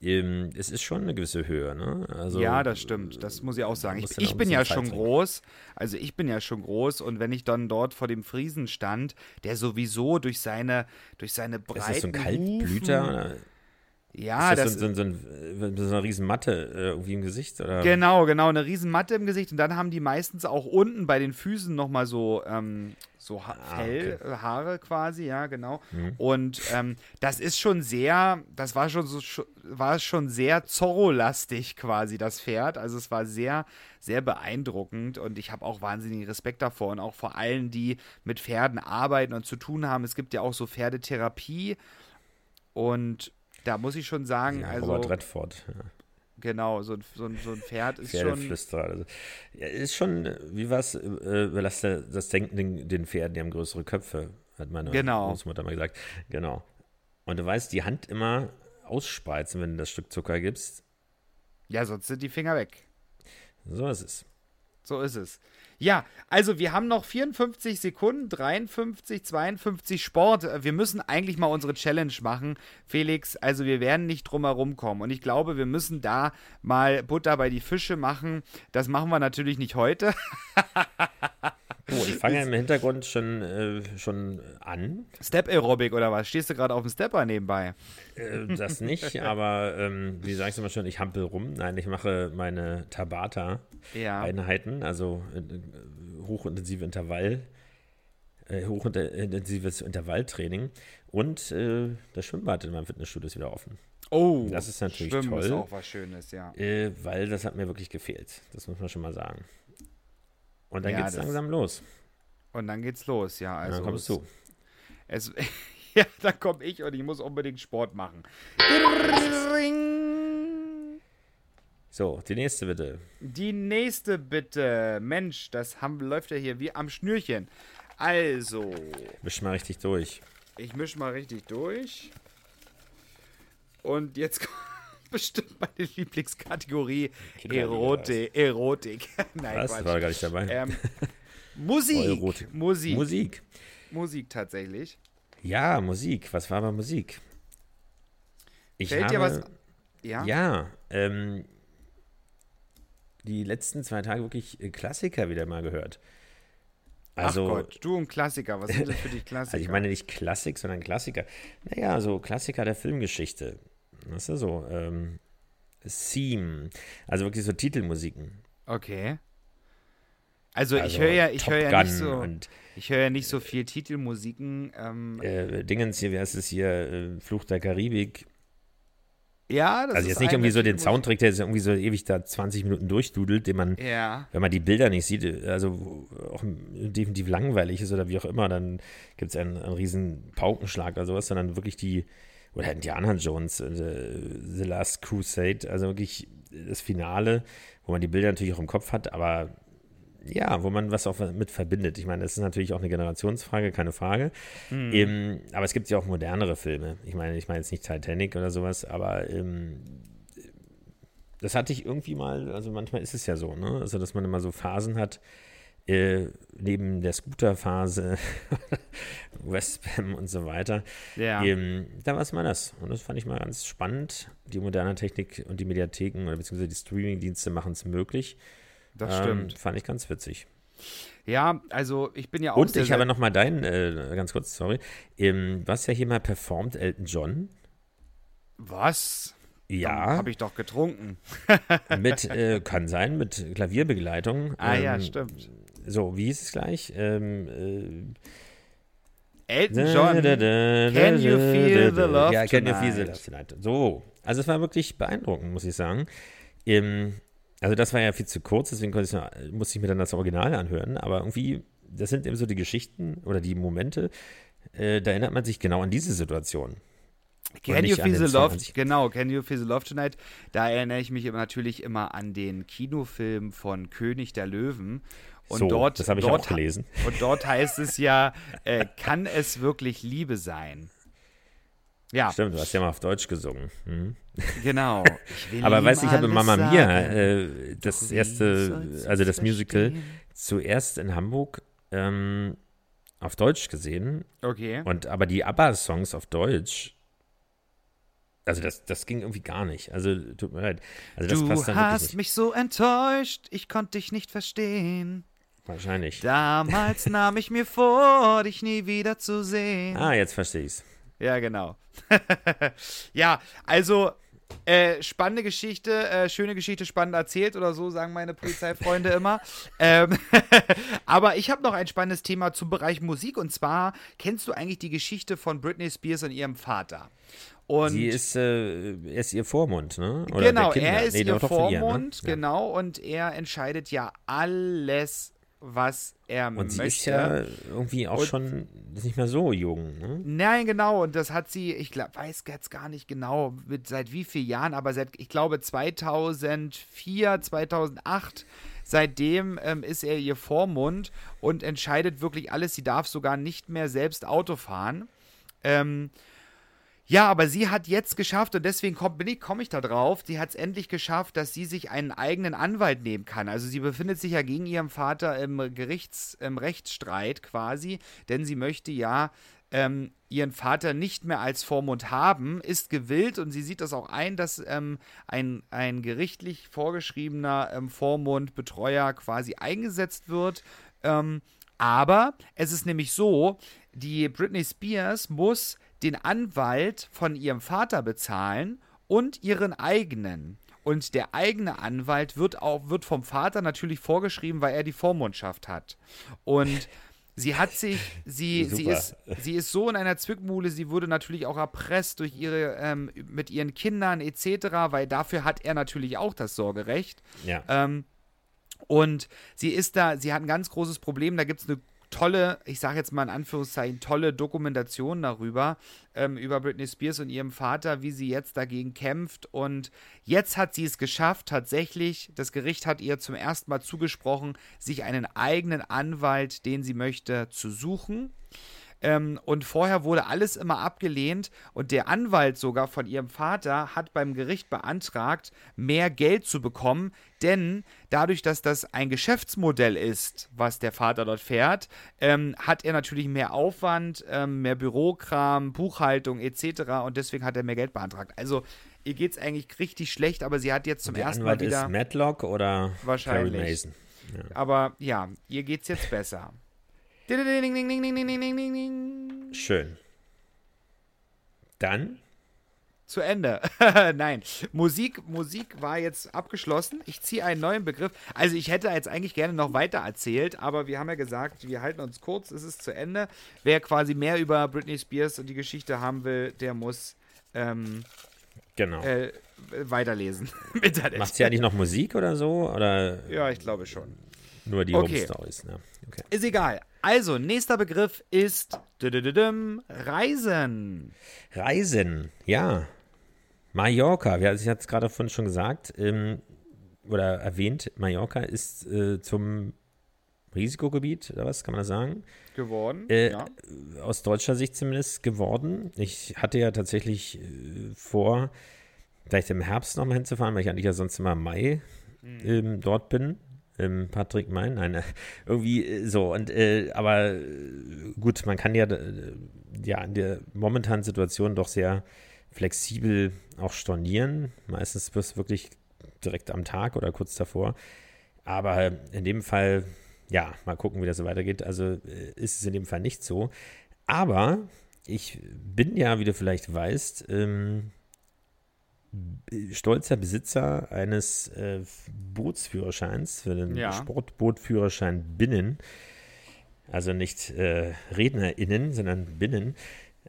ähm, es ist schon eine gewisse Höhe, ne? Also, ja, das stimmt. Das muss ich auch sagen. Ich, ich bin ja schon zeigen. groß. Also ich bin ja schon groß und wenn ich dann dort vor dem Friesen stand, der sowieso durch seine durch seine breiten Ist das so ein Kaltblüter? Hufen, ja, ist das, das so, so, so, so, eine riesen Matte äh, irgendwie im Gesicht? Oder? Genau, genau, eine riesen Matte im Gesicht. Und dann haben die meistens auch unten bei den Füßen nochmal so, ähm, so ha ah, Fell, okay. Äh, Haare quasi, ja, genau. Mhm. Und ähm, das ist schon sehr, das war schon so, war schon sehr Zorro-lastig quasi, das Pferd. Also es war sehr, sehr beeindruckend und ich habe auch wahnsinnigen Respekt davor und auch vor allen, die mit Pferden arbeiten und zu tun haben. Es gibt ja auch so Pferdetherapie und da muss ich schon sagen, ja, also. Robert Redford. Ja. Genau, so ein, so ein, so ein Pferd ist schon. Also, ja, ist schon, wie war es, äh, überlasst das Denken den, den, Pferden, die haben größere Köpfe, hat meine genau. Großmutter mal gesagt. Genau. Und du weißt, die Hand immer ausspreizen, wenn du das Stück Zucker gibst. Ja, sonst sind die Finger weg. So ist es. So ist es. Ja, also wir haben noch 54 Sekunden, 53, 52 Sport. Wir müssen eigentlich mal unsere Challenge machen, Felix. Also wir werden nicht drum herum kommen. Und ich glaube, wir müssen da mal Butter bei die Fische machen. Das machen wir natürlich nicht heute. Oh, ich fange ja im Hintergrund schon, äh, schon an. Step Aerobic oder was? Stehst du gerade auf dem Stepper nebenbei? Äh, das nicht, aber ähm, wie sagst du mal schon, ich hampel rum. Nein, ich mache meine Tabata-Einheiten, ja. also äh, hochintensive Intervall, äh, hochintensives Intervalltraining. Und äh, das Schwimmbad in meinem Fitnessstudio ist wieder offen. Oh, das ist natürlich Schwimmen toll. ist auch was Schönes, ja. Äh, weil das hat mir wirklich gefehlt. Das muss man schon mal sagen. Und dann ja, geht's langsam los. Und dann geht's los, ja. Also dann kommst du. Es, ja, dann komme ich und ich muss unbedingt Sport machen. So, die nächste bitte. Die nächste bitte. Mensch, das haben, läuft ja hier wie am Schnürchen. Also. Misch mal richtig durch. Ich misch mal richtig durch. Und jetzt kommt bestimmt meine Lieblingskategorie Erotik. Erotik. Nein, Was? Quatsch. war gar nicht dabei. Ähm, Musik. Oh, Musik. Musik. Musik tatsächlich. Ja, Musik. Was war aber Musik? Ich Fällt habe, dir was? Ja. Ja. Ähm, die letzten zwei Tage wirklich Klassiker wieder mal gehört. Also, Ach Gott, du und Klassiker, was sind das für dich Klassiker? Also ich meine nicht Klassik, sondern Klassiker. Naja, so Klassiker der Filmgeschichte. Das ist ja so. Ähm, Theme. Also wirklich so Titelmusiken. Okay. Also, ich höre ja, ich höre ja nicht so, ich höre ja nicht so viel Titelmusiken. Ähm, äh, Dingens hier, wie heißt es hier, äh, Fluch der Karibik. ja, das Also ist jetzt nicht irgendwie so den Soundtrack, der jetzt irgendwie so ewig da 20 Minuten durchdudelt, den man, Ja. wenn man die Bilder nicht sieht, also auch definitiv langweilig ist oder wie auch immer, dann gibt es einen, einen riesen Paukenschlag oder sowas, sondern wirklich die, oder Indiana Jones, äh, The Last Crusade, also wirklich das Finale, wo man die Bilder natürlich auch im Kopf hat, aber ja, wo man was auch mit verbindet. Ich meine, das ist natürlich auch eine Generationsfrage, keine Frage. Hm. Ähm, aber es gibt ja auch modernere Filme. Ich meine, ich meine jetzt nicht Titanic oder sowas, aber ähm, das hatte ich irgendwie mal, also manchmal ist es ja so, ne? Also, dass man immer so Phasen hat, äh, neben der Scooter-Phase, Westbam und so weiter. Ja. Ähm, da war es mal das. Und das fand ich mal ganz spannend. Die moderne Technik und die Mediatheken oder beziehungsweise die Streaming-Dienste machen es möglich. Das Ähm, stimmt. Fand ich ganz witzig. Ja, also ich bin ja auch Und ich habe noch mal deinen, äh, ganz kurz, sorry. Ähm, du hast ja hier mal performt, Elton John. Was? Ja, Habe ich doch getrunken. mit, äh, kann sein, mit Klavierbegleitung. Ah ja, Ähm, stimmt. So, wie hieß es gleich? Ähm, Elton äh, John. da, da, da, Can you feel the love Ja, Can you feel the love tonight. So, also es war wirklich beeindruckend, muss ich sagen. Ähm, also das war ja viel zu kurz, deswegen ich, noch- musste ich mir dann das Original anhören. Aber irgendwie, das sind eben so die Geschichten oder die Momente, äh, da erinnert man sich genau an diese Situation. Can You Feel the Love? Genau, Can You Feel the Love Tonight? Da erinnere ich mich natürlich immer an den Kinofilm von König der Löwen. Und so, dort, das habe ich dort, auch gelesen. Und dort heißt es ja, äh, kann es wirklich Liebe sein? Ja, Stimmt, du hast ja mal auf Deutsch gesungen. Mhm. genau. Aber weißt du, ich habe Mamma Mia, äh, das Wie erste, also das verstehen? Musical, zuerst in Hamburg ähm, auf Deutsch gesehen. Okay. Und aber die ABBA-Songs auf Deutsch, also das, das ging irgendwie gar nicht. Also tut mir leid. Also das Du passt dann hast mich so enttäuscht, ich konnte dich nicht verstehen. Wahrscheinlich. Damals nahm ich mir vor, dich nie wieder zu sehen. Ah, jetzt verstehe ich's. Ja, genau. ja, also äh, spannende Geschichte, äh, schöne Geschichte, spannend erzählt oder so, sagen meine Polizeifreunde immer. Ähm, aber ich habe noch ein spannendes Thema zum Bereich Musik und zwar kennst du eigentlich die Geschichte von Britney Spears und ihrem Vater? Und Sie ist, äh, ist ihr Vormund, ne? Oder genau, er ist Nee, ihr Vormund, ne? Ja. genau, und er entscheidet ja alles, was er Und sie möchte. ist ja irgendwie auch Und- schon nicht mehr so jung, ne? Nein, genau. Und das hat sie, ich glaub, weiß jetzt gar nicht genau, mit, seit wie vielen Jahren, aber seit, ich glaube, 2004, 2008, seitdem ähm, ist er ihr Vormund und entscheidet wirklich alles. Sie darf sogar nicht mehr selbst Auto fahren. Ähm, ja, aber sie hat jetzt geschafft und deswegen komme komm ich da drauf. Sie hat es endlich geschafft, dass sie sich einen eigenen Anwalt nehmen kann. Also sie befindet sich ja gegen ihren Vater im Gerichts, im Rechtsstreit quasi, denn sie möchte ja ähm, ihren Vater nicht mehr als Vormund haben, ist gewillt und sie sieht das auch ein, dass ähm, ein, ein gerichtlich vorgeschriebener ähm, Vormund, quasi eingesetzt wird. Ähm, aber es ist nämlich so, die Britney Spears muss den Anwalt von ihrem Vater bezahlen und ihren eigenen. Und der eigene Anwalt wird auch wird vom Vater natürlich vorgeschrieben, weil er die Vormundschaft hat. Und sie hat sich, sie, sie, ist, sie ist so in einer Zwickmühle, sie wurde natürlich auch erpresst durch ihre, ähm, mit ihren Kindern etc., weil dafür hat er natürlich auch das Sorgerecht. Ja. Ähm, und sie ist da, sie hat ein ganz großes Problem. Da gibt es eine tolle, ich sage jetzt mal in Anführungszeichen, tolle Dokumentation darüber, ähm, über Britney Spears und ihrem Vater, wie sie jetzt dagegen kämpft. Und jetzt hat sie es geschafft, tatsächlich, das Gericht hat ihr zum ersten Mal zugesprochen, sich einen eigenen Anwalt, den sie möchte, zu suchen. Ähm, und vorher wurde alles immer abgelehnt und der Anwalt sogar von ihrem Vater hat beim Gericht beantragt, mehr Geld zu bekommen, denn dadurch, dass das ein Geschäftsmodell ist, was der Vater dort fährt, ähm, hat er natürlich mehr Aufwand, ähm, mehr Bürokram, Buchhaltung etc. und deswegen hat er mehr Geld beantragt. Also ihr geht es eigentlich richtig schlecht, aber sie hat jetzt zum ersten Anwalt Mal wieder. ist Matlock oder Wahrscheinlich. Mason. aber ja, ihr geht's jetzt besser. Schön. Dann zu Ende. Nein, Musik, Musik war jetzt abgeschlossen. Ich ziehe einen neuen Begriff. Also ich hätte jetzt eigentlich gerne noch weiter erzählt, aber wir haben ja gesagt, wir halten uns kurz, es ist zu Ende. Wer quasi mehr über Britney Spears und die Geschichte haben will, der muss ähm, genau. äh, weiterlesen. Macht sie eigentlich noch Musik oder so? Oder ja, ich glaube schon. Nur die Okay. Home Stories, ne? Okay. Ist egal. Also, nächster Begriff ist Reisen. Reisen, ja. Mallorca, wir, ich hatte es gerade vorhin schon gesagt, ähm, oder erwähnt, Mallorca ist äh, zum Risikogebiet, oder was kann man da sagen? Geworden. Äh, ja. Aus deutscher Sicht zumindest geworden. Ich hatte ja tatsächlich äh, vor, vielleicht im Herbst nochmal hinzufahren, weil ich eigentlich ja sonst immer im Mai ähm, dort bin. Ähm, Patrick Mein, nein, äh, irgendwie äh, so. Und äh, aber äh, gut, man kann ja, ja in der momentanen Situation doch sehr flexibel auch stornieren. Meistens wirst du wirklich direkt am Tag oder kurz davor. Aber in dem Fall, ja, mal gucken, wie das so weitergeht. Also ist es in dem Fall nicht so. Aber ich bin ja, wie du vielleicht weißt, ähm, stolzer Besitzer eines äh, Bootsführerscheins für den Ja. Sportbootführerschein Binnen. Also nicht äh, RednerInnen, sondern Binnen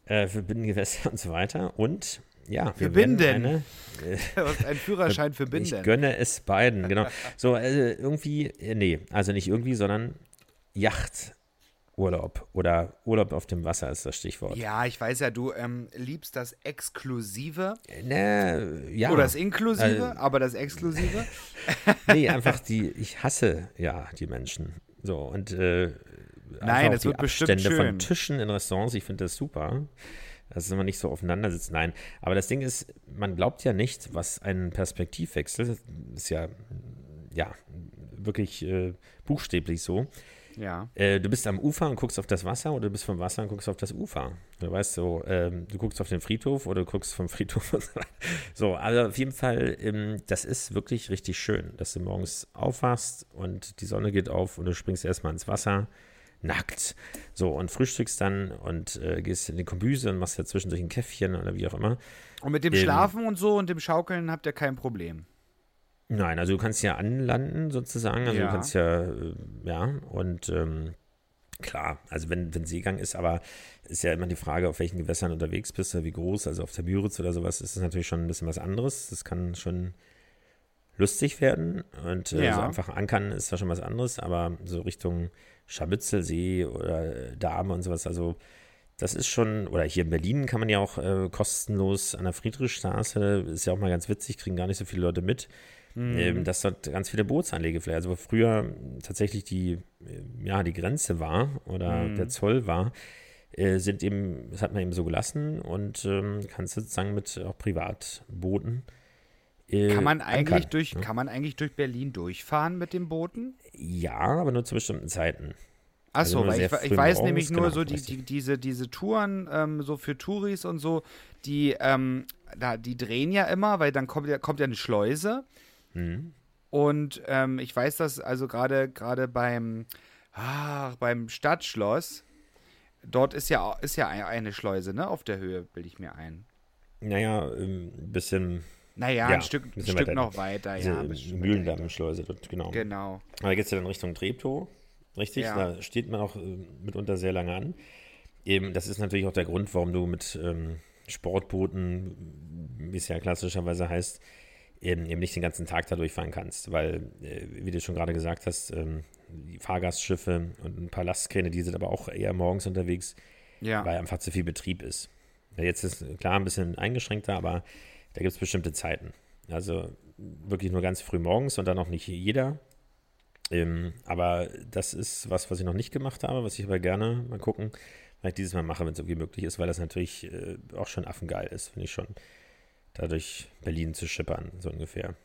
äh, für Binnengewässer und so weiter. Und ja, Für Binden. eine Was, Ein Führerschein für ich Binden. gönne es beiden, genau. So, äh, irgendwie, äh, nee, also nicht irgendwie, sondern Yachturlaub oder Urlaub auf dem Wasser ist das Stichwort. Ja, ich weiß ja, du ähm, liebst das Exklusive Ne, ja. oder das Inklusive, Also- aber das Exklusive. nee, einfach die, ich hasse ja die Menschen. So, und äh, Nein, auch wird bestimmt Abstände schön. von Tischen in Restaurants, ich finde das super. Dass man nicht so aufeinander sitzt. Nein, aber das Ding ist, man glaubt ja nicht, was ein Perspektivwechsel ist ja, ja, wirklich äh, buchstäblich so. Ja. Äh, du bist am Ufer und guckst auf das Wasser oder du bist vom Wasser und guckst auf das Ufer. Du weißt so, ähm, du guckst auf den Friedhof oder du guckst vom Friedhof. so, also auf jeden Fall, ähm, das ist wirklich richtig schön, dass du morgens aufwachst und die Sonne geht auf und du springst erstmal ins Wasser, nackt. So, und frühstückst dann und äh, gehst in die Kombüse und machst ja zwischendurch ein Käffchen oder wie auch immer. Und mit dem Ähm, Schlafen und so und dem Schaukeln habt ihr kein Problem. Nein, also du kannst ja anlanden sozusagen. Also Ja. du kannst ja, äh, ja, und ähm, klar, also wenn, wenn Seegang ist, aber ist ja immer die Frage, auf welchen Gewässern du unterwegs bist, oder wie groß, also auf der Müritz oder sowas, ist es natürlich schon ein bisschen was anderes. Das kann schon lustig werden und äh, Ja. so einfach ankern ist da schon was anderes, aber so Richtung Scharmützelsee oder Dame und sowas, also das ist schon, oder hier in Berlin kann man ja auch äh, kostenlos an der Friedrichstraße, ist ja auch mal ganz witzig, kriegen gar nicht so viele Leute mit, Mhm. ähm, dass dort ganz viele Bootsanlegeflächen, also wo früher tatsächlich die, äh, ja, die Grenze war oder Mhm. der Zoll war, äh, sind eben, das hat man eben so gelassen und ähm, kannst sozusagen mit auch Privatbooten äh, Kann man eigentlich ankern, durch, ne? kann man eigentlich durch Berlin durchfahren mit den Booten? Ja, aber nur zu bestimmten Zeiten. Also Achso, nur weil ich, ich weiß nämlich nur genau, so die, die, diese, diese Touren, ähm, so für Touris und so, die, ähm, da, die drehen ja immer, weil dann kommt ja, kommt ja eine Schleuse. Mhm. Und ähm, ich weiß, dass also gerade gerade beim, ah, beim Stadtschloss, dort ist ja, ist ja ein- eine Schleuse, ne? Auf der Höhe, bilde ich mir ein. Naja, ähm, ein bisschen Naja, Ja, ein Stück, ein Stück weiter. noch weiter, diese ja. ein bisschen weiter. Mühlendammschleuse dort, genau. Genau. Aber da geht es ja dann Richtung Treptow, richtig? Ja. Da steht man auch äh, mitunter sehr lange an. Eben, das ist natürlich auch der Grund, warum du mit ähm, Sportbooten, wie es ja klassischerweise heißt, eben, eben nicht den ganzen Tag da durchfahren kannst, weil, äh, wie du schon gerade gesagt hast, ähm, die Fahrgastschiffe und ein paar Lastkähne, die sind aber auch eher morgens unterwegs, Ja. weil einfach zu viel Betrieb ist. Jetzt ist klar ein bisschen eingeschränkter, aber da gibt es bestimmte Zeiten. Also wirklich nur ganz früh morgens und dann auch nicht jeder. Ähm, aber das ist was, was ich noch nicht gemacht habe, was ich aber gerne mal gucken, weil ich dieses Mal mache, wenn es irgendwie möglich ist, weil das natürlich äh, auch schon affengeil ist, finde ich schon. Dadurch Berlin zu schippern, so ungefähr.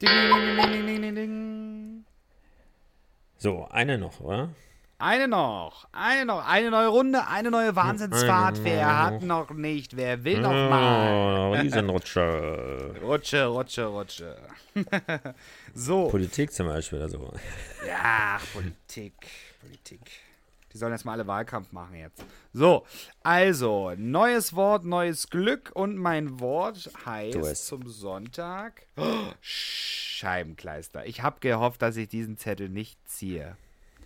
So, eine noch, oder? Eine noch, eine noch, eine neue Runde, eine neue Wahnsinnsfahrt. Eine Wer hat noch nicht, wer will noch mal? Oh, Riesenrutscher. Rutsche, Rutsche, Rutsche. so, Politik zum Beispiel oder so. ja, Politik, Politik. Die sollen erstmal alle Wahlkampf machen jetzt. So, also, neues Wort, neues Glück und mein Wort heißt zum Sonntag oh, Scheibenkleister. Ich habe gehofft, dass ich diesen Zettel nicht ziehe.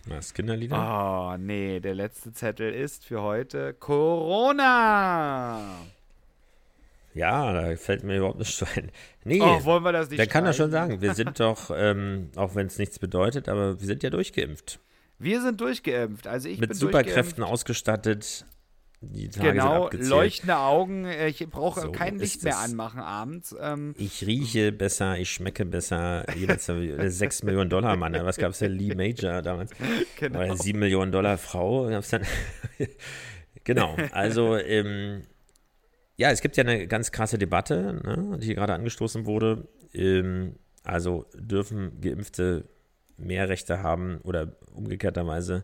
Was, Kinderlieder? Oh, nee, der letzte Zettel ist für heute Corona. Ja, da fällt mir überhaupt nicht ein. Nee, oh, wollen wir das nicht Der kann das schon sagen. Wir sind doch, ähm, auch wenn es nichts bedeutet, aber wir sind ja durchgeimpft. Wir sind durchgeimpft. Also ich Mit Superkräften ausgestattet. Die Tage genau, leuchtende Augen. Ich brauche So kein Licht mehr anmachen abends. Ähm, Ich rieche besser, ich schmecke besser. Jeweils 6 Millionen Dollar Mann. Was gab es denn? Lee Major damals. genau. Oder 7 Millionen Dollar Frau. Genau, also ähm, ja, es gibt ja eine ganz krasse Debatte, ne, die hier gerade angestoßen wurde. Ähm, also dürfen Geimpfte mehr Rechte haben oder umgekehrterweise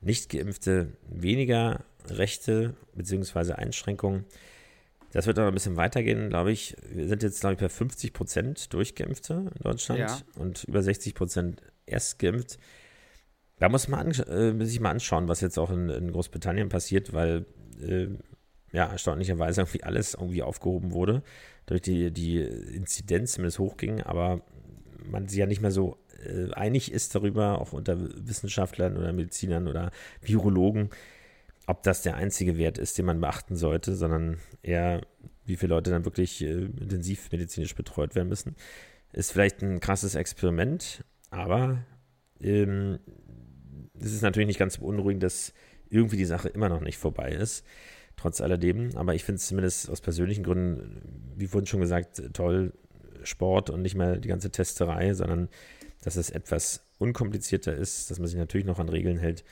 nicht Geimpfte weniger Rechte bzw. Einschränkungen. Das wird aber ein bisschen weitergehen, glaube ich. Wir sind jetzt, glaube ich, bei 50 Prozent Durchgeimpfte in Deutschland Ja. und über 60 Prozent erst geimpft. Da muss man äh, sich mal anschauen, was jetzt auch in, in Großbritannien passiert, weil äh, ja erstaunlicherweise irgendwie alles irgendwie aufgehoben wurde, durch die, die Inzidenz zumindest hochging, aber man sich ja nicht mehr so äh, einig ist darüber, auch unter Wissenschaftlern oder Medizinern oder Virologen, ob das der einzige Wert ist, den man beachten sollte, sondern eher, wie viele Leute dann wirklich äh, intensiv medizinisch betreut werden müssen. Ist vielleicht ein krasses Experiment, aber ähm, es ist natürlich nicht ganz beunruhigend, dass irgendwie die Sache immer noch nicht vorbei ist, trotz alledem. Aber ich finde es zumindest aus persönlichen Gründen, wie vorhin schon gesagt, toll, Sport und nicht mehr die ganze Testerei, sondern dass es etwas unkomplizierter ist, dass man sich natürlich noch an Regeln hält,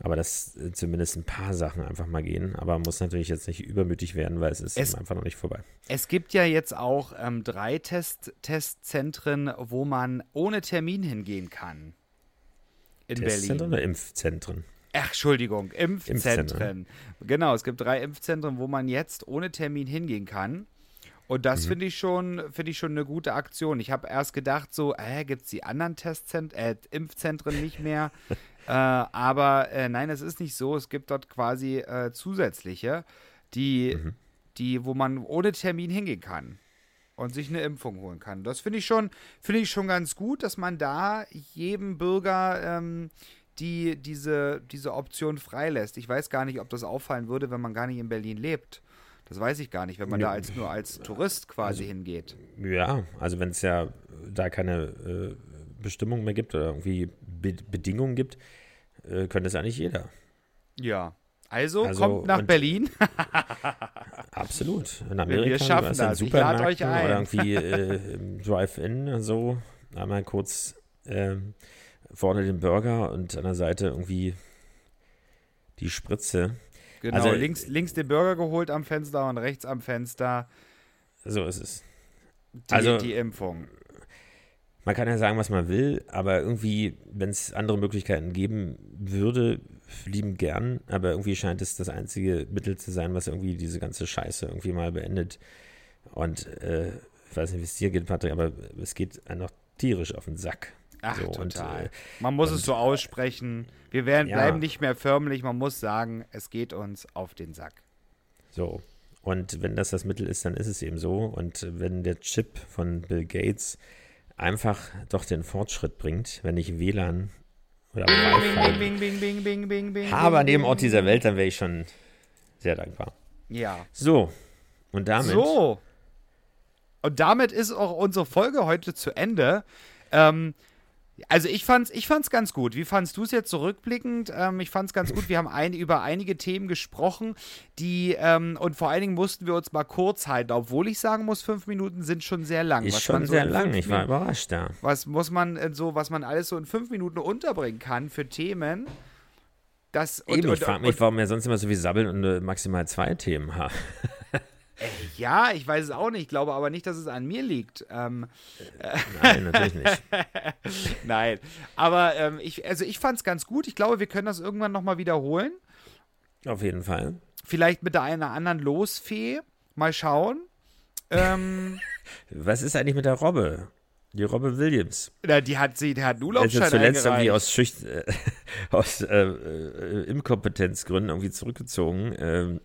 aber dass äh, zumindest ein paar Sachen einfach mal gehen. Aber man muss natürlich jetzt nicht übermütig werden, weil es ist Es- einfach noch nicht vorbei. Es gibt ja jetzt auch ähm, drei Test Testzentren, wo man ohne Termin hingehen kann. In Testzentren Berlin. oder Impfzentren? Ach, Entschuldigung, Impfzentren. Impfzentren. Genau, es gibt drei Impfzentren, wo man jetzt ohne Termin hingehen kann. Und das Mhm. finde ich schon, finde ich schon eine gute Aktion. Ich habe erst gedacht, so, äh, gibt es die anderen Testzentren, äh, Impfzentren nicht mehr. äh, aber äh, nein, es ist nicht so. Es gibt dort quasi äh, zusätzliche, die, Mhm. die, wo man ohne Termin hingehen kann und sich eine Impfung holen kann. Das finde ich schon, finde ich schon ganz gut, dass man da jedem Bürger ähm, die diese, diese Option freilässt. Ich weiß gar nicht, ob das auffallen würde, wenn man gar nicht in Berlin lebt. Das weiß ich gar nicht, wenn man da Ja. als nur als Tourist quasi hingeht. Ja, also wenn es ja da keine äh, Bestimmung mehr gibt oder irgendwie Be Bedingungen gibt, äh, könnte es eigentlich jeder. Ja. Also, Also, kommt nach Berlin. Absolut. In Amerika wir schaffen weißt du, in das. Ich euch ein. oder irgendwie äh, im Drive-In so einmal kurz ähm, vorne den Burger und an der Seite irgendwie die Spritze. Genau, Also- links, links den Burger geholt am Fenster und rechts am Fenster So ist es. die, Also- die Impfung. Man kann ja sagen, was man will, aber irgendwie, wenn es andere Möglichkeiten geben würde, lieben gern, aber irgendwie scheint es das einzige Mittel zu sein, was irgendwie diese ganze Scheiße irgendwie mal beendet. Und äh, ich weiß nicht, wie es dir geht, Patrick, aber es geht einem noch tierisch auf den Sack. Ach, So, und, total. äh, man muss und- es so aussprechen. Wir werden, Ja. bleiben nicht mehr förmlich. Man muss sagen, es geht uns auf den Sack. So. Und wenn das das Mittel ist, dann ist es eben so. Und wenn der Chip von Bill Gates einfach doch den Fortschritt bringt, wenn ich WLAN oder Wi-Fi Bing, bing, bing, bing, bing, bing. habe an dem Ort dieser Welt, dann wäre ich schon sehr dankbar. Ja. So. Und damit. So. Und damit ist auch unsere Folge heute zu Ende. Ähm, also ich fand's, ich fand's ganz gut. Wie fandst du es jetzt zurückblickend? Ähm, ich fand's ganz gut. Wir haben ein, über einige Themen gesprochen, die ähm, und vor allen Dingen mussten wir uns mal kurz halten, obwohl ich sagen muss, fünf Minuten sind schon sehr lang. Ist Was schon so sehr lang. Ich war überrascht da. Was muss man äh, so, was man alles so in fünf Minuten unterbringen kann für Themen? Das und, Eben, und, ich frage mich, warum wir sonst immer so viel sabbeln und äh, maximal zwei Themen haben. Ja, ich weiß es auch nicht. Ich glaube aber nicht, dass es an mir liegt. Ähm, Nein, natürlich nicht. Nein, aber ähm, ich, also ich fand es ganz gut. Ich glaube, wir können das irgendwann nochmal wiederholen. Auf jeden Fall. Vielleicht mit einer anderen Losfee. Mal schauen. Ähm, Was ist eigentlich mit der Robbe? Die Robin Williams. Na, die hat sie, der hat einen Also Urlaubsschein zuletzt irgendwie eingereicht. aus, Schücht äh, aus äh, äh, Inkompetenzgründen irgendwie zurückgezogen. Ähm,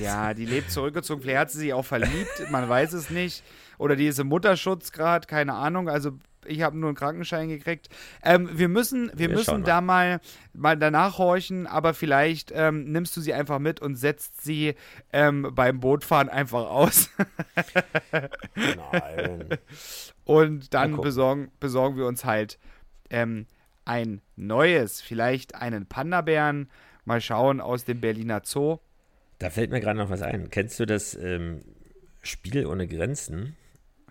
Ja, die lebt zurückgezogen. Vielleicht hat sie sich auch verliebt, man weiß es nicht. Oder die ist im Mutterschutz gerade, keine Ahnung. Also ich habe nur einen Krankenschein gekriegt. Ähm, wir müssen, wir Wir müssen da mal, mal danach horchen, aber vielleicht ähm, nimmst du sie einfach mit und setzt sie ähm, beim Bootfahren einfach aus. Nein. Und dann besorgen, besorgen wir uns halt ähm, ein neues, vielleicht einen Panda-Bären. Mal schauen aus dem Berliner Zoo. Da fällt mir gerade noch was ein. Kennst du das ähm, Spiel ohne Grenzen?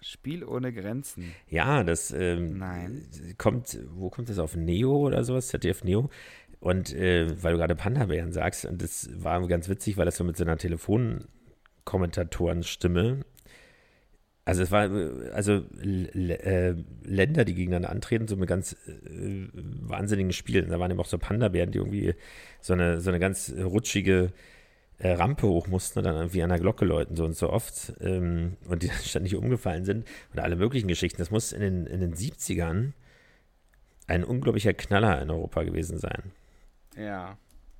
Spiel ohne Grenzen. Ja, das ähm, kommt, wo kommt das auf Neo oder sowas? ZDF Neo. Und äh, weil du gerade Panda-Bären sagst, und das war ganz witzig, weil das so mit so einer Telefonkommentatorenstimme. Also es war also äh, Länder, die gegeneinander antreten, so mit ganz äh, wahnsinnigen Spielen. Da waren eben auch so Panda-Bären, die irgendwie so eine, so eine ganz rutschige äh, Rampe hoch mussten und dann irgendwie an der Glocke läuten, so und so oft. Ähm, und die dann ständig umgefallen sind. Oder alle möglichen Geschichten. Das muss in den, in den 70ern ein unglaublicher Knaller in Europa gewesen sein. Ja.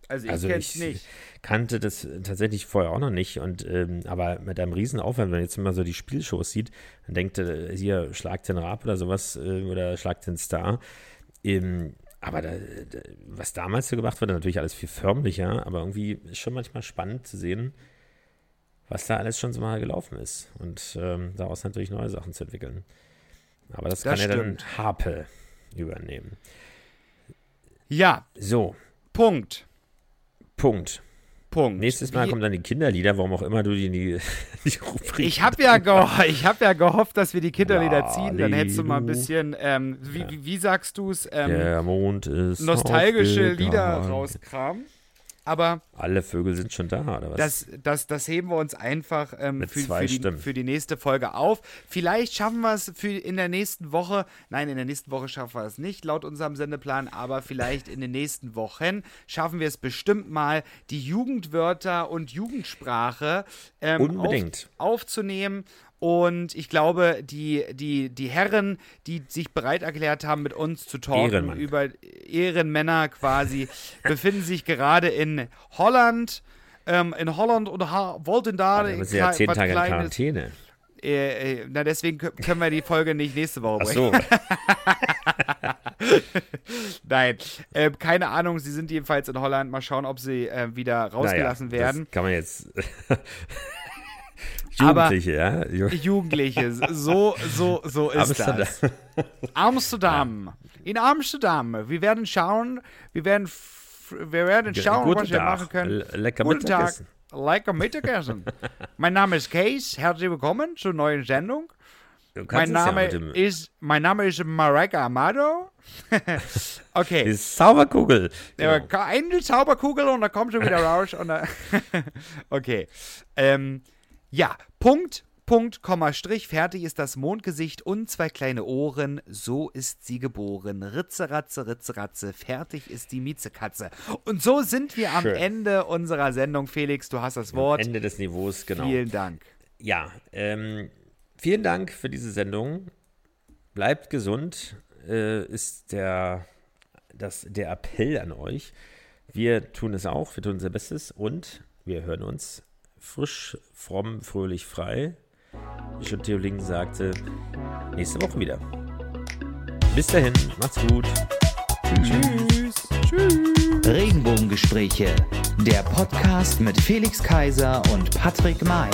Also ich Also ich- nicht. Kannte das tatsächlich vorher auch noch nicht. Und ähm, aber mit einem riesen Aufwand, wenn man jetzt mal so die Spielshows sieht, dann denkt hier, schlag den Rab oder sowas äh, oder schlag den Star. Ähm, aber da, da, was damals so gemacht wurde, natürlich alles viel förmlicher, aber irgendwie ist schon manchmal spannend zu sehen, was da alles schon so mal gelaufen ist. Und ähm, daraus natürlich neue Sachen zu entwickeln. Aber das, Das kann ja stimmt. dann Harpe übernehmen. Ja, So, Punkt. Punkt. Punkt. Nächstes Mal Wie- kommen dann die Kinderlieder, warum auch immer du die in die, die Rubrik. Ich habe ja, geho ich hab ja gehofft, dass wir die Kinderlieder ziehen. Dann hättest du mal ein bisschen, ähm, wie, wie, wie sagst du es, ähm, Der Mond ist. nostalgische Lieder rauskramen. Aber Alle Vögel sind schon da, oder was? das, das, das heben wir uns einfach ähm, für, für, die, für die nächste Folge auf. Vielleicht schaffen wir es für in der nächsten Woche. Nein, in der nächsten Woche schaffen wir es nicht, laut unserem Sendeplan, aber vielleicht in den nächsten Wochen schaffen wir es bestimmt mal, die Jugendwörter und Jugendsprache ähm, Unbedingt. Auf, aufzunehmen. Und ich glaube, die, die, die Herren, die sich bereit erklärt haben, mit uns zu talken Ehrenmann. über Ehrenmänner quasi, befinden sich gerade in Holland. Ähm, in Holland und ha wollten da da sind ja zehn Tage in Quarantäne. äh, äh, na, deswegen kö- können wir die Folge nicht nächste Woche Ach bringen. so. Nein, äh, keine Ahnung. Sie sind jedenfalls in Holland. Mal schauen, ob sie äh, wieder rausgelassen naja, werden. Das kann man jetzt. Aber- Jugendliche, ja. Ju- Jugendliche, so, so, so ist Amsterdam. das. Amsterdam. In Amsterdam. Wir werden schauen, wir werden, wir werden schauen, Guten was wir Tag. machen können. Le- Lecker Guten Tag. Mittagessen. Lecker Mittagessen. mein Name ist Kees. Herzlich willkommen zur neuen Sendung. Mein ja Name dem- ist, mein Name ist Marika Amado. okay. Die Zauberkugel. Ja, Genau. eine Zauberkugel und da kommt schon wieder raus. Und da okay. Ähm, ja, Punkt, Punkt, Komma, Strich. Fertig ist das Mondgesicht und zwei kleine Ohren. So ist sie geboren. Ritze, ratze, ritze, ratze. Fertig ist die Miezekatze. Und so sind wir am Schön. Ende unserer Sendung. Felix, du hast das Wort. Ende des Niveaus, genau. Vielen Dank. Ja, ähm, vielen Dank für diese Sendung. Bleibt gesund, äh, ist der, das, der Appell an euch. Wir tun es auch, wir tun unser Bestes und wir hören uns frisch, fromm, fröhlich, frei. Wie schon Theo Lingen sagte, nächste Woche wieder. Bis dahin, macht's gut. Tschüss. Tschüss. Regenbogengespräche, der Podcast mit Felix Kaiser und Patrick May.